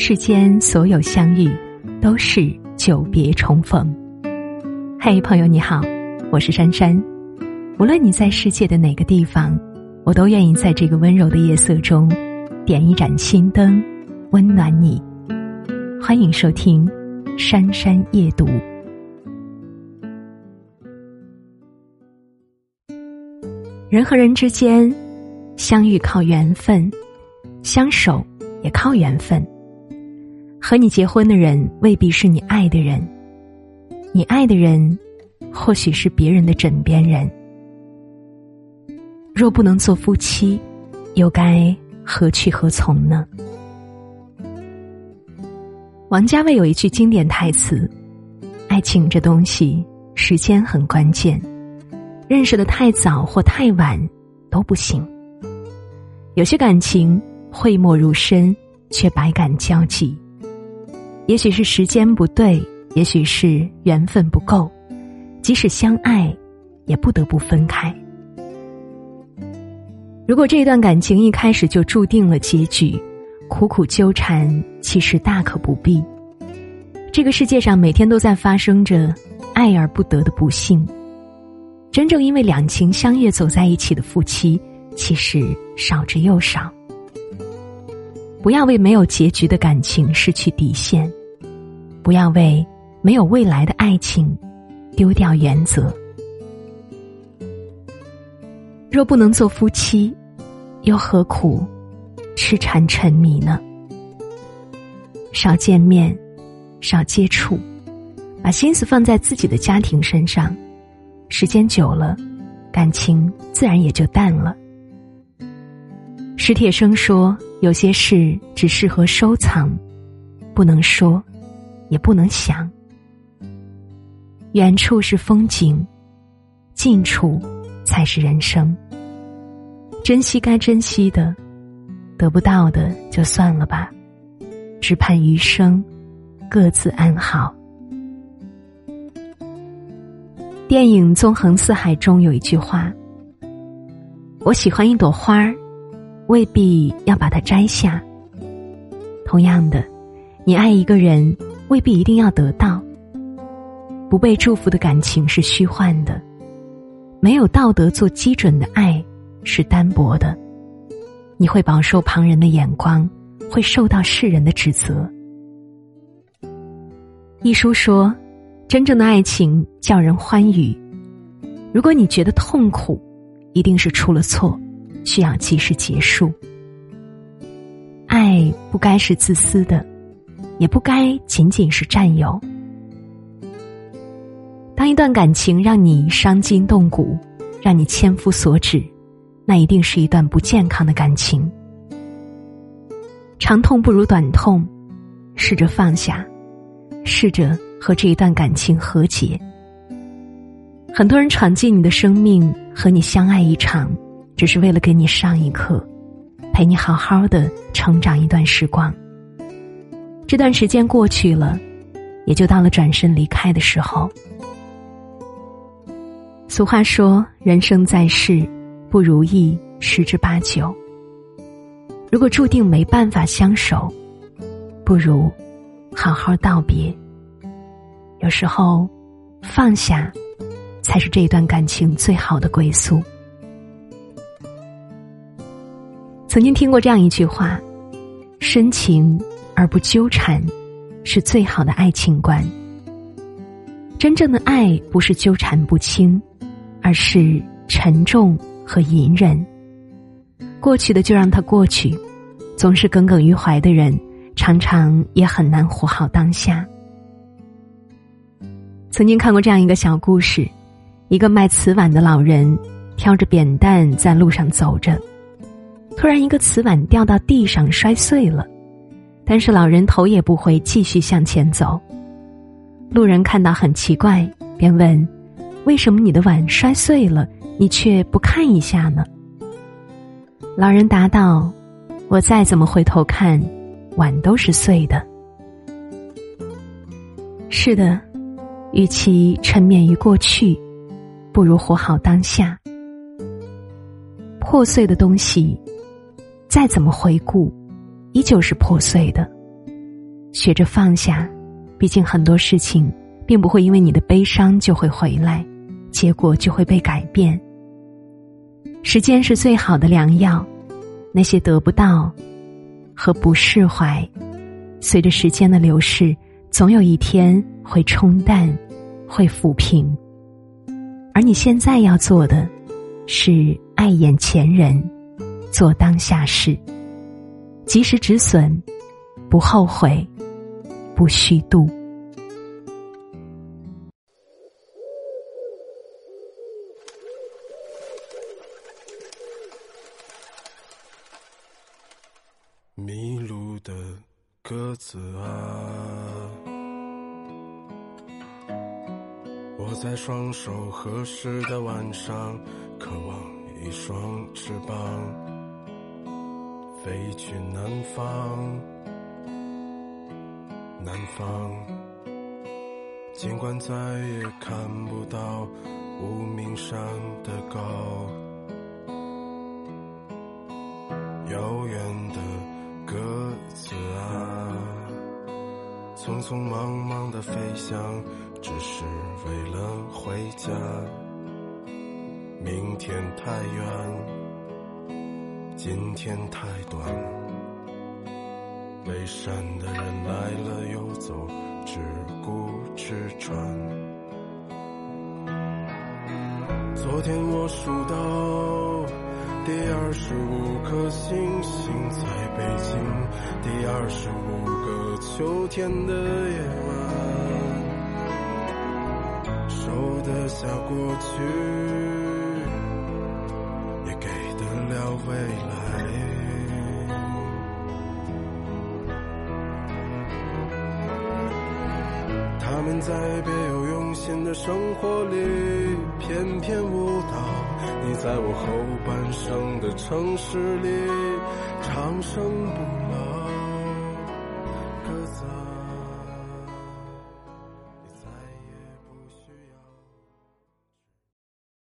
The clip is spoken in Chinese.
世间所有相遇，都是久别重逢。嘿，朋友你好，我是珊珊。无论你在世界的哪个地方，我都愿意在这个温柔的夜色中，点一盏心灯，温暖你。欢迎收听《珊珊夜读》。人和人之间相遇靠缘分，相守也靠缘分。和你结婚的人未必是你爱的人，你爱的人或许是别人的枕边人。若不能做夫妻，又该何去何从呢？王家卫有一句经典台词：“爱情这东西，时间很关键。”认识的太早或太晚都不行。有些感情讳莫如深，却百感交集。也许是时间不对，也许是缘分不够，即使相爱，也不得不分开。如果这段感情一开始就注定了结局，苦苦纠缠其实大可不必。这个世界上每天都在发生着爱而不得的不幸。真正因为两情相悦走在一起的夫妻，其实少之又少。不要为没有结局的感情失去底线，不要为没有未来的爱情丢掉原则。若不能做夫妻，又何苦痴缠沉迷呢？少见面，少接触，把心思放在自己的家庭身上。时间久了，感情自然也就淡了。史铁生说：“有些事只适合收藏，不能说，也不能想。远处是风景，近处才是人生。珍惜该珍惜的，得不到的就算了吧，只盼余生各自安好。”电影《纵横四海》中有一句话：“我喜欢一朵花儿，未必要把它摘下。同样的，你爱一个人，未必一定要得到。不被祝福的感情是虚幻的，没有道德做基准的爱是单薄的。你会饱受旁人的眼光，会受到世人的指责。”一书说。真正的爱情叫人欢愉。如果你觉得痛苦，一定是出了错，需要及时结束。爱不该是自私的，也不该仅仅是占有。当一段感情让你伤筋动骨，让你千夫所指，那一定是一段不健康的感情。长痛不如短痛，试着放下，试着。和这一段感情和解。很多人闯进你的生命，和你相爱一场，只是为了给你上一课，陪你好好的成长一段时光。这段时间过去了，也就到了转身离开的时候。俗话说：“人生在世，不如意十之八九。”如果注定没办法相守，不如好好道别。有时候，放下，才是这段感情最好的归宿。曾经听过这样一句话：“深情而不纠缠，是最好的爱情观。”真正的爱不是纠缠不清，而是沉重和隐忍。过去的就让它过去，总是耿耿于怀的人，常常也很难活好当下。曾经看过这样一个小故事：一个卖瓷碗的老人挑着扁担在路上走着，突然一个瓷碗掉到地上摔碎了，但是老人头也不回继续向前走。路人看到很奇怪，便问：“为什么你的碗摔碎了，你却不看一下呢？”老人答道：“我再怎么回头看，碗都是碎的。”是的。与其沉湎于过去，不如活好当下。破碎的东西，再怎么回顾，依旧是破碎的；学着放下，毕竟很多事情并不会因为你的悲伤就会回来，结果就会被改变。时间是最好的良药，那些得不到和不释怀，随着时间的流逝，总有一天会冲淡，会抚平。而你现在要做的，是爱眼前人，做当下事，及时止损，不后悔，不虚度。迷路的鸽子啊，我在双手合十的晚上，渴望一双翅膀，飞去南方，南方。尽管再也看不到无名山的高，遥远的。鸽子啊，匆匆忙忙的飞翔，只是为了回家。明天太远，今天太短。背山的人来了又走，只顾吃穿。昨天我数到。第二十五颗星星在北京，第二十五个秋天的夜晚，收得下过去，得了未来。他们在别有用心的生活里翩翩舞蹈。你在我后半生的城市里长生不老。